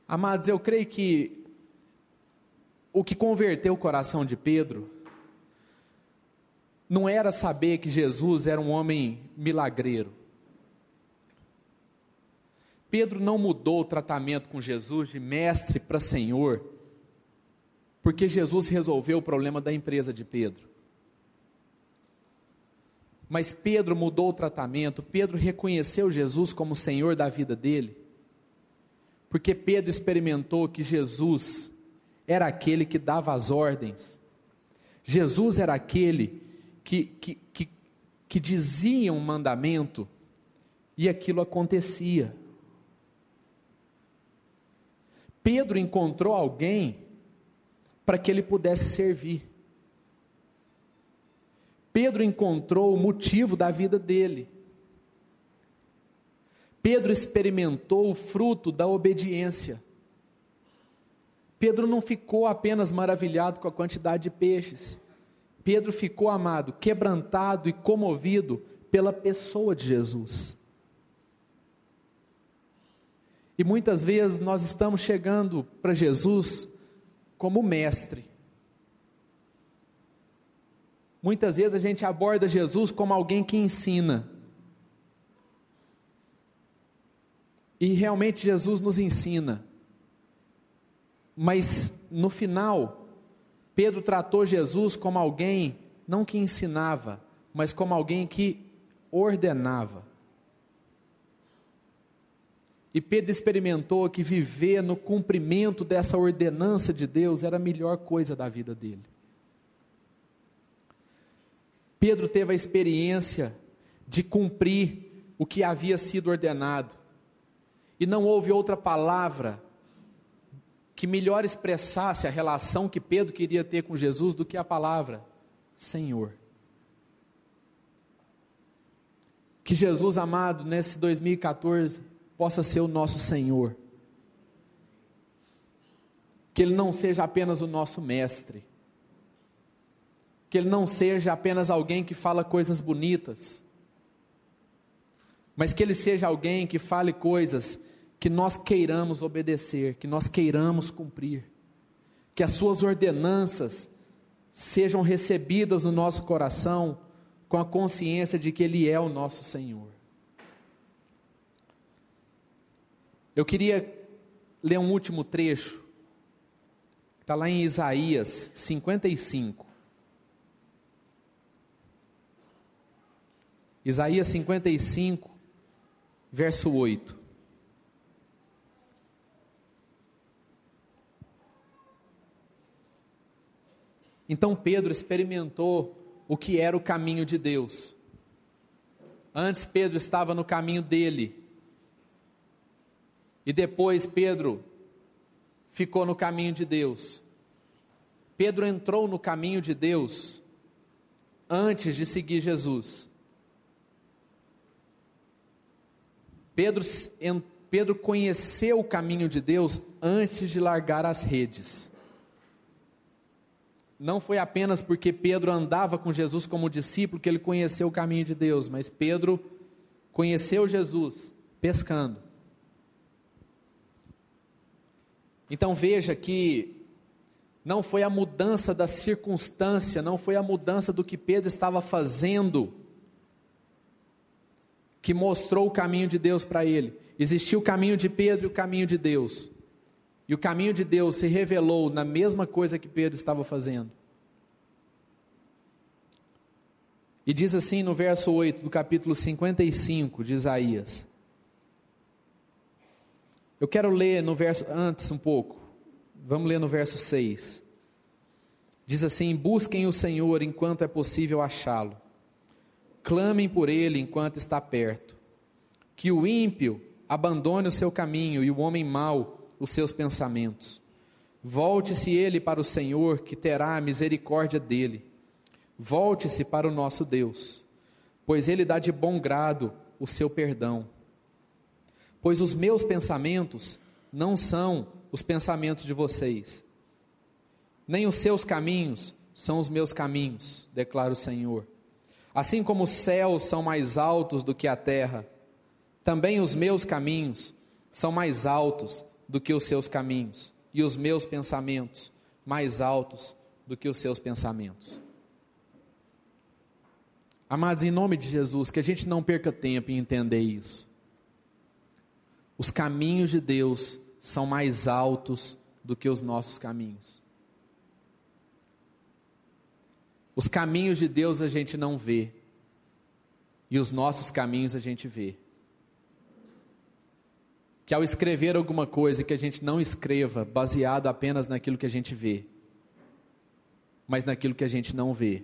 Amados, eu creio que o que converteu o coração de Pedro não era saber que Jesus era um homem milagreiro. Pedro não mudou o tratamento com Jesus de mestre para senhor, porque Jesus resolveu o problema da empresa de Pedro. Mas Pedro mudou o tratamento, Pedro reconheceu Jesus como senhor da vida dele, porque Pedro experimentou que Jesus era aquele que dava as ordens, Jesus era aquele que, que, que, que dizia um mandamento e aquilo acontecia. Pedro encontrou alguém para que ele pudesse servir. Pedro encontrou o motivo da vida dele. Pedro experimentou o fruto da obediência. Pedro não ficou apenas maravilhado com a quantidade de peixes. Pedro ficou amado, quebrantado e comovido pela pessoa de Jesus. E muitas vezes nós estamos chegando para Jesus como mestre. Muitas vezes a gente aborda Jesus como alguém que ensina. E realmente Jesus nos ensina. Mas no final, Pedro tratou Jesus como alguém não que ensinava, mas como alguém que ordenava. E Pedro experimentou que viver no cumprimento dessa ordenança de Deus era a melhor coisa da vida dele. Pedro teve a experiência de cumprir o que havia sido ordenado. E não houve outra palavra que melhor expressasse a relação que Pedro queria ter com Jesus do que a palavra Senhor. Que Jesus amado, nesse 2014, possa ser o nosso Senhor. Que Ele não seja apenas o nosso mestre. Que Ele não seja apenas alguém que fala coisas bonitas. Mas que Ele seja alguém que fale coisas que nós queiramos obedecer, que nós queiramos cumprir, que as suas ordenanças sejam recebidas no nosso coração com a consciência de que Ele é o nosso Senhor. Eu queria ler um último trecho, está lá em Isaías 55. Isaías 55, verso 8. Então Pedro experimentou o que era o caminho de Deus. Antes Pedro estava no caminho dele, E depois Pedro ficou no caminho de Deus. Pedro entrou no caminho de Deus antes de seguir Jesus. Pedro, Pedro conheceu o caminho de Deus antes de largar as redes. Não foi apenas porque Pedro andava com Jesus como discípulo que ele conheceu o caminho de Deus, mas Pedro conheceu Jesus pescando. Então veja que não foi a mudança da circunstância, não foi a mudança do que Pedro estava fazendo que mostrou o caminho de Deus para ele. Existiu o caminho de Pedro e o caminho de Deus. E o caminho de Deus se revelou na mesma coisa que Pedro estava fazendo. E diz assim no verso 8 do capítulo 55 de Isaías. Eu quero ler no verso antes um pouco. Vamos ler no verso 6. Diz assim: Busquem o Senhor enquanto é possível achá-lo. Clamem por ele enquanto está perto. Que o ímpio abandone o seu caminho e o homem mau os seus pensamentos. Volte-se ele para o Senhor, que terá misericórdia dele. Volte-se para o nosso Deus, pois ele dá de bom grado o seu perdão. Pois os meus pensamentos não são os pensamentos de vocês, nem os seus caminhos são os meus caminhos, declara o Senhor. Assim como os céus são mais altos do que a terra, também os meus caminhos são mais altos do que os seus caminhos, e os meus pensamentos mais altos do que os seus pensamentos. Amados, em nome de Jesus, que a gente não perca tempo em entender isso. Os caminhos de Deus são mais altos do que os nossos caminhos. Os caminhos de Deus a gente não vê, e os nossos caminhos a gente vê. Que ao escrever alguma coisa, que a gente não escreva baseado apenas naquilo que a gente vê, mas naquilo que a gente não vê.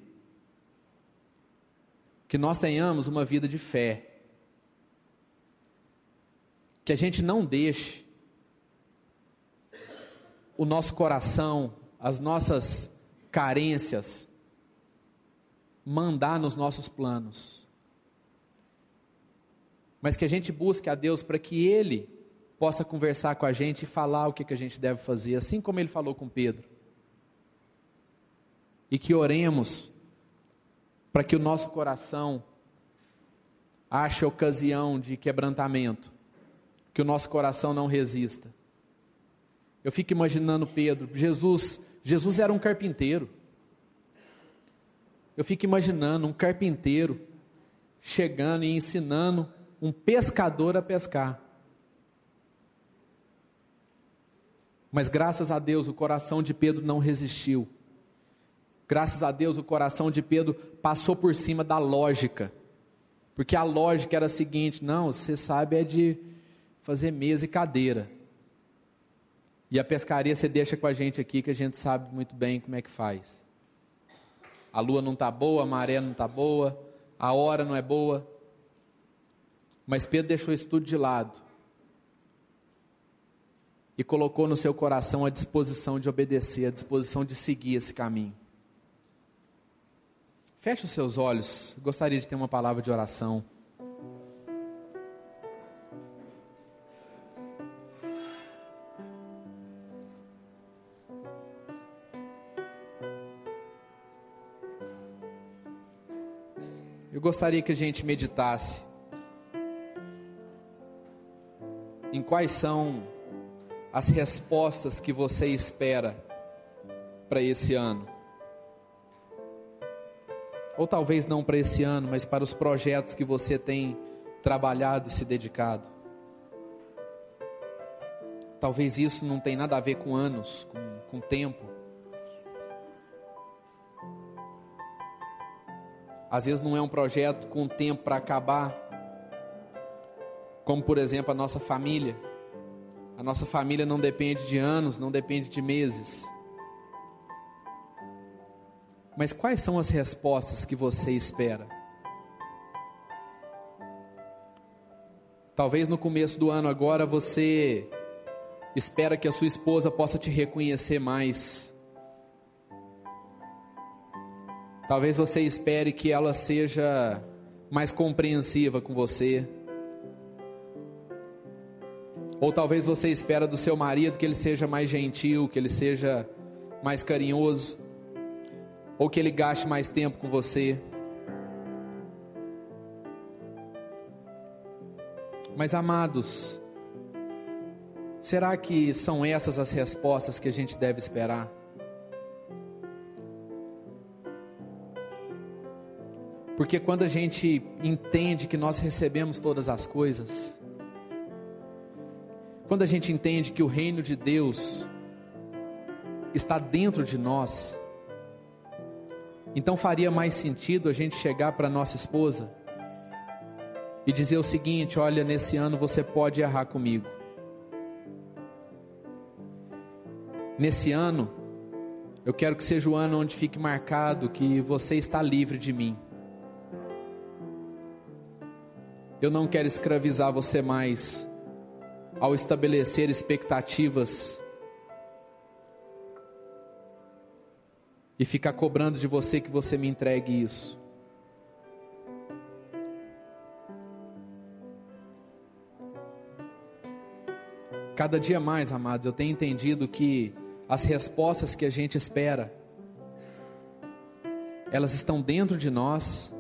Que nós tenhamos uma vida de fé. Que a gente não deixe o nosso coração, as nossas carências, mandar nos nossos planos. Mas que a gente busque a Deus para que Ele possa conversar com a gente e falar o que, que a gente deve fazer, assim como Ele falou com Pedro. E que oremos para que o nosso coração ache ocasião de quebrantamento, que o nosso coração não resista eu fico imaginando Pedro, Jesus, Jesus era um carpinteiro. Eu fico imaginando um carpinteiro chegando e ensinando um pescador a pescar. Mas graças a Deus o coração de Pedro não resistiu. Graças a Deus o coração de Pedro passou por cima da lógica. Porque a lógica era a seguinte: não, você sabe é de fazer mesa e cadeira. E a pescaria você deixa com a gente aqui, que a gente sabe muito bem como é que faz. A lua não está boa, a maré não está boa, a hora não é boa. Mas Pedro deixou isso tudo de lado. E colocou no seu coração a disposição de obedecer, a disposição de seguir esse caminho. Feche os seus olhos, gostaria de ter uma palavra de oração. eu gostaria que a gente meditasse em quais são as respostas que você espera para esse ano. Ou talvez não para esse ano, mas para os projetos que você tem trabalhado e se dedicado. Talvez isso não tenha nada a ver com anos, com, com tempo. Às vezes não é um projeto com tempo para acabar, como por exemplo a nossa família. A nossa família não depende de anos, não depende de meses. Mas quais são as respostas que você espera? Talvez no começo do ano agora você espera que a sua esposa possa te reconhecer mais. Talvez você espere que ela seja mais compreensiva com você. Ou talvez você espera do seu marido que ele seja mais gentil, que ele seja mais carinhoso, ou que ele gaste mais tempo com você. Mas amados, será que são essas as respostas que a gente deve esperar? Porque quando a gente entende que nós recebemos todas as coisas, quando a gente entende que o reino de Deus está dentro de nós, então faria mais sentido a gente chegar para nossa esposa e dizer o seguinte: olha, nesse ano você pode errar comigo. Nesse ano, eu quero que seja o ano onde fique marcado que você está livre de mim. Eu não quero escravizar você mais ao estabelecer expectativas e ficar cobrando de você que você me entregue isso. Cada dia mais, amados, eu tenho entendido que as respostas que a gente espera, elas estão dentro de nós,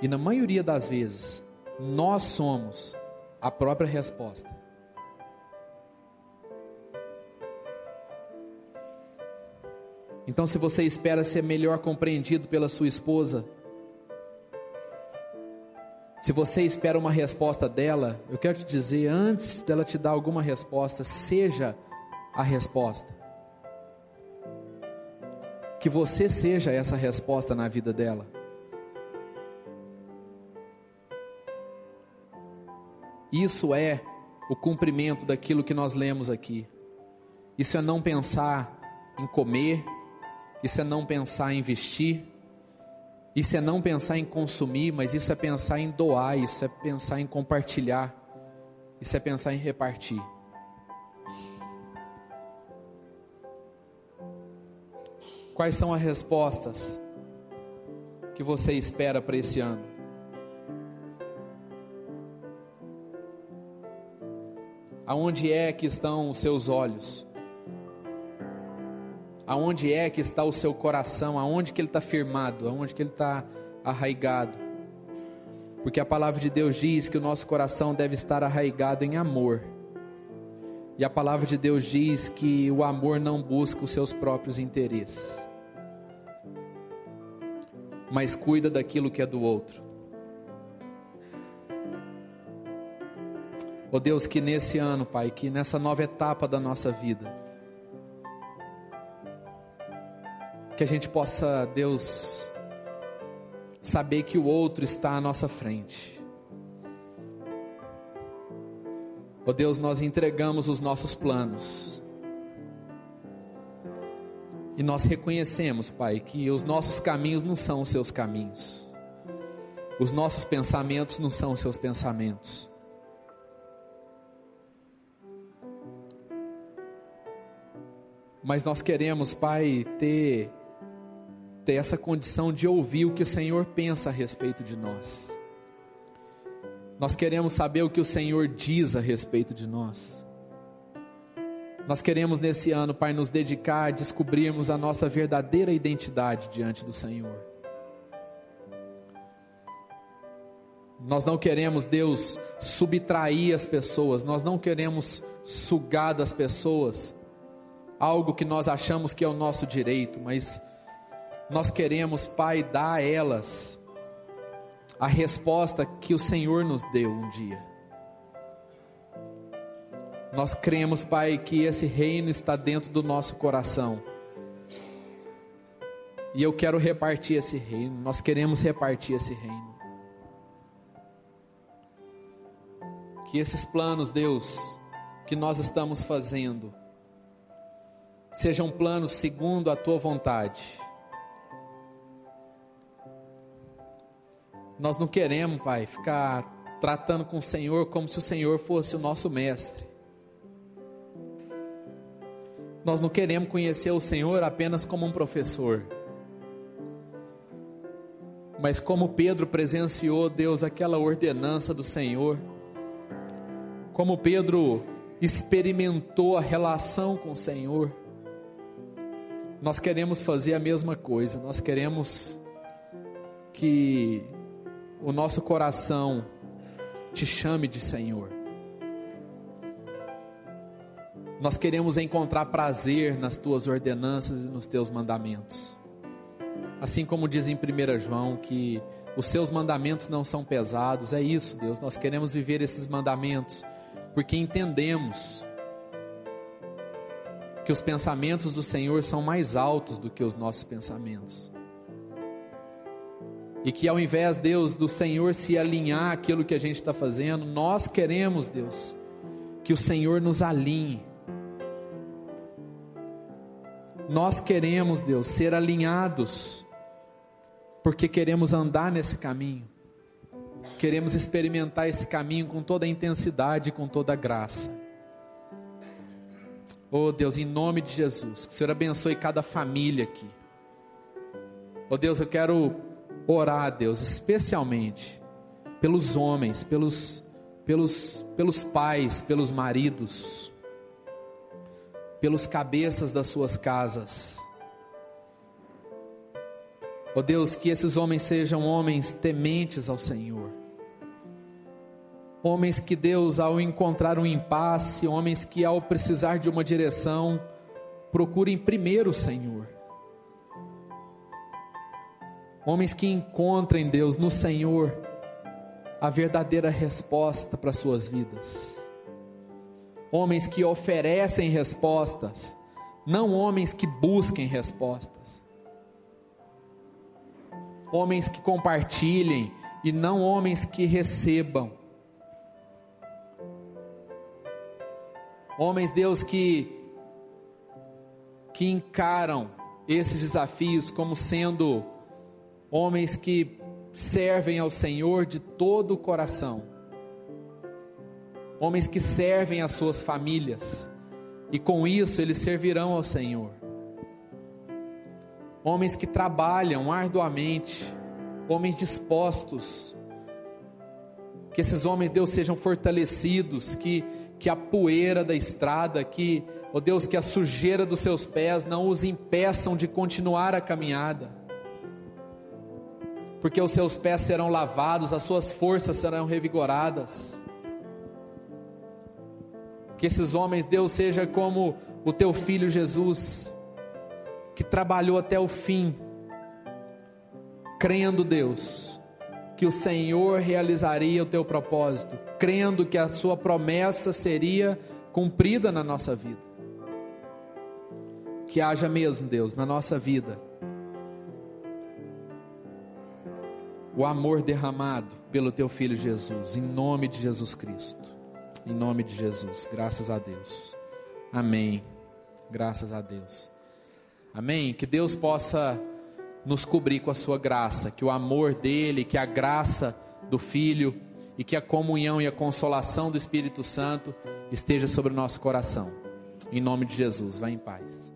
e na maioria das vezes, nós somos a própria resposta. Então, se você espera ser melhor compreendido pela sua esposa, se você espera uma resposta dela, eu quero te dizer, antes dela te dar alguma resposta, seja a resposta. Que você seja essa resposta na vida dela. Isso é o cumprimento daquilo que nós lemos aqui. Isso é não pensar em comer, isso é não pensar em vestir, isso é não pensar em consumir, mas isso é pensar em doar, isso é pensar em compartilhar, isso é pensar em repartir. Quais são as respostas que você espera para esse ano? Aonde é que estão os seus olhos? aonde é que está o seu coração, aonde que ele está firmado, aonde que ele está arraigado. Porque a palavra de Deus diz que o nosso coração deve estar arraigado em amor. E a palavra de Deus diz que o amor não busca os seus próprios interesses, mas cuida daquilo que é do outro. Oh Deus, que nesse ano, Pai, que nessa nova etapa da nossa vida, que a gente possa, Deus, saber que o outro está à nossa frente. Ó oh Deus, nós entregamos os nossos planos. E nós reconhecemos, Pai, que os nossos caminhos não são os seus caminhos. Os nossos pensamentos não são os seus pensamentos. Mas nós queremos, Pai, ter ter essa condição de ouvir o que o Senhor pensa a respeito de nós. Nós queremos saber o que o Senhor diz a respeito de nós. Nós queremos nesse ano, Pai, nos dedicar a descobrirmos a nossa verdadeira identidade diante do Senhor. Nós não queremos, Deus, subtrair as pessoas, nós não queremos sugar das pessoas algo que nós achamos que é o nosso direito, mas nós queremos, Pai, dar a elas a resposta que o Senhor nos deu um dia. Nós cremos, Pai, que esse reino está dentro do nosso coração. E eu quero repartir esse reino, nós queremos repartir esse reino. Que esses planos, Deus, que nós estamos fazendo, sejam planos segundo a tua vontade. Nós não queremos, Pai, ficar tratando com o Senhor como se o Senhor fosse o nosso mestre. Nós não queremos conhecer o Senhor apenas como um professor, mas como Pedro presenciou, Deus, aquela ordenança do Senhor, como Pedro experimentou a relação com o Senhor, nós queremos fazer a mesma coisa, nós queremos que o nosso coração te chame de Senhor. Nós queremos encontrar prazer nas tuas ordenanças e nos teus mandamentos. Assim como diz em 1 João que os seus mandamentos não são pesados, é isso, Deus. Nós queremos viver esses mandamentos porque entendemos que os pensamentos do Senhor são mais altos do que os nossos pensamentos. E que ao invés, Deus, do Senhor se alinhar aquilo que a gente está fazendo, nós queremos, Deus, que o Senhor nos alinhe nós queremos, Deus, ser alinhados, porque queremos andar nesse caminho, queremos experimentar esse caminho com toda a intensidade, com toda a graça. Oh Deus, em nome de Jesus, que o Senhor abençoe cada família aqui. Oh Deus, eu quero orar, Deus, especialmente pelos homens, pelos, pelos, pelos pais, pelos maridos pelos cabeças das suas casas. Oh Deus, que esses homens sejam homens tementes ao Senhor. Homens que Deus, ao encontrar um impasse, homens que ao precisar de uma direção, procurem primeiro o Senhor. Homens que encontrem, Deus, no Senhor, a verdadeira resposta para suas vidas homens que oferecem respostas, não homens que busquem respostas. Homens que compartilhem e não homens que recebam. Homens, Deus, que que encaram esses desafios como sendo homens que servem ao Senhor de todo o coração. Homens que servem as suas famílias, e com isso eles servirão ao Senhor. Homens que trabalham arduamente, homens dispostos, que esses homens, Deus, sejam fortalecidos, que, que a poeira da estrada, que, ó oh Deus, que a sujeira dos seus pés não os impeçam de continuar a caminhada, porque os seus pés serão lavados, as suas forças serão revigoradas. Que esses homens, Deus, seja como o teu filho Jesus, que trabalhou até o fim, crendo, Deus, que o Senhor realizaria o teu propósito, crendo que a sua promessa seria cumprida na nossa vida. Que haja mesmo, Deus, na nossa vida, o amor derramado pelo teu filho Jesus, em nome de Jesus Cristo. Em nome de Jesus. Graças a Deus. Amém. Graças a Deus. Amém. Que Deus possa nos cobrir com a sua graça, que o amor dele, que a graça do Filho e que a comunhão e a consolação do Espírito Santo esteja sobre o nosso coração. Em nome de Jesus. Vá em paz.